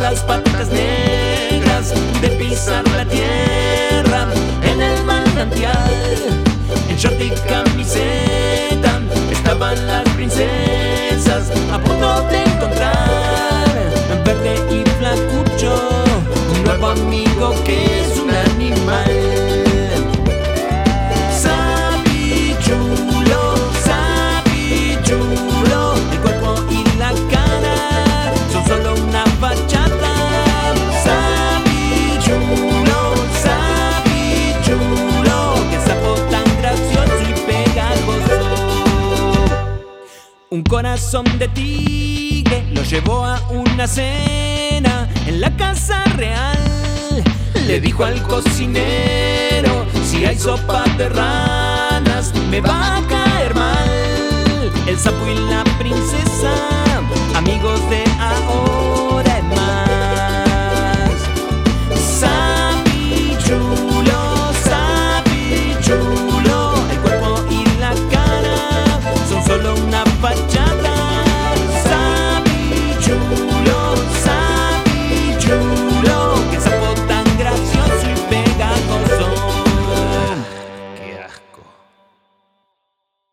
las patas negras de pisar la tierra en el manantial. En short y camiseta estaban las princesas a punto de encontrar en verde y flacucho un nuevo amigo que Un corazón de tigre lo llevó a una cena en la casa real. Le dijo al cocinero, si hay sopa de ranas, me va a caer mal. El sapo y la princesa, amigos de ahora.